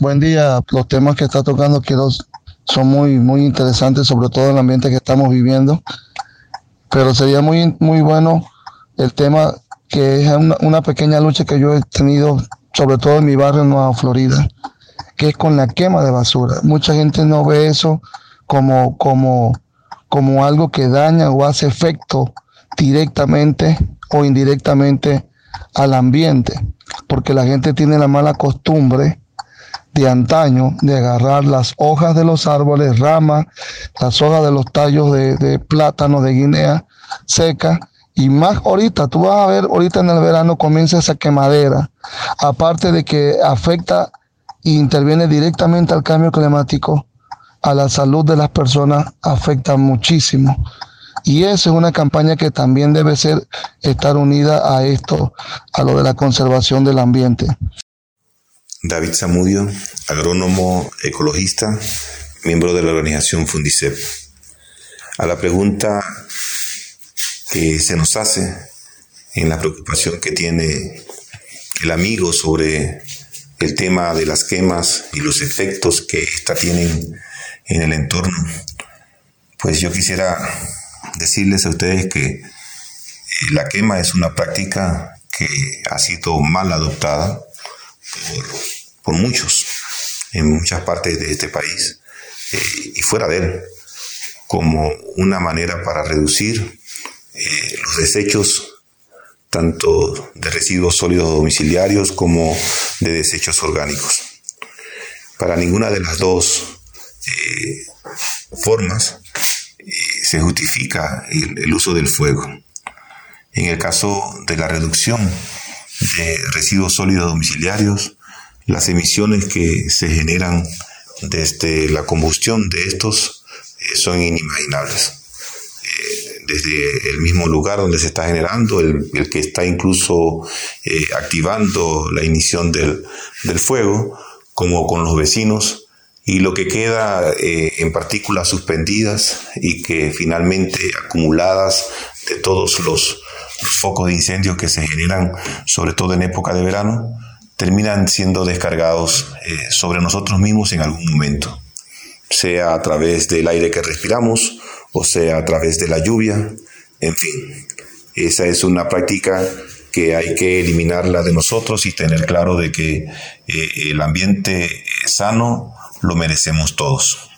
Buen día. Los temas que está tocando quiero son muy, muy interesantes, sobre todo el ambiente que estamos viviendo. Pero sería muy, muy bueno el tema que es una, una pequeña lucha que yo he tenido, sobre todo en mi barrio en Nueva Florida, que es con la quema de basura. Mucha gente no ve eso como, como, como algo que daña o hace efecto directamente o indirectamente al ambiente, porque la gente tiene la mala costumbre de antaño de agarrar las hojas de los árboles, ramas, las hojas de los tallos de, de plátano, de guinea seca, y más ahorita, tú vas a ver, ahorita en el verano comienza esa quemadera, aparte de que afecta e interviene directamente al cambio climático, a la salud de las personas afecta muchísimo. Y esa es una campaña que también debe ser estar unida a esto, a lo de la conservación del ambiente. David Zamudio, agrónomo ecologista, miembro de la organización Fundicep. A la pregunta que se nos hace en la preocupación que tiene el amigo sobre el tema de las quemas y los efectos que ésta tienen en el entorno, pues yo quisiera decirles a ustedes que eh, la quema es una práctica que ha sido mal adoptada por, por muchos en muchas partes de este país eh, y fuera de él como una manera para reducir eh, los desechos tanto de residuos sólidos domiciliarios como de desechos orgánicos. Para ninguna de las dos formas se justifica el, uso del fuego. En el caso de la reducción de residuos sólidos domiciliarios, las emisiones que se generan desde la combustión de estos eh, son inimaginables. Eh, desde el mismo lugar donde se está generando, el, que está incluso eh, activando la ignición del, del, fuego, como con los vecinos, y lo que queda en partículas suspendidas y que finalmente acumuladas de todos los, focos de incendio que se generan, sobre todo en época de verano, terminan siendo descargados eh, sobre nosotros mismos en algún momento, sea a través del aire que respiramos o sea a través de la lluvia, en fin. Esa es una práctica que hay que eliminarla de nosotros y tener claro de que eh, el ambiente sano lo merecemos todos.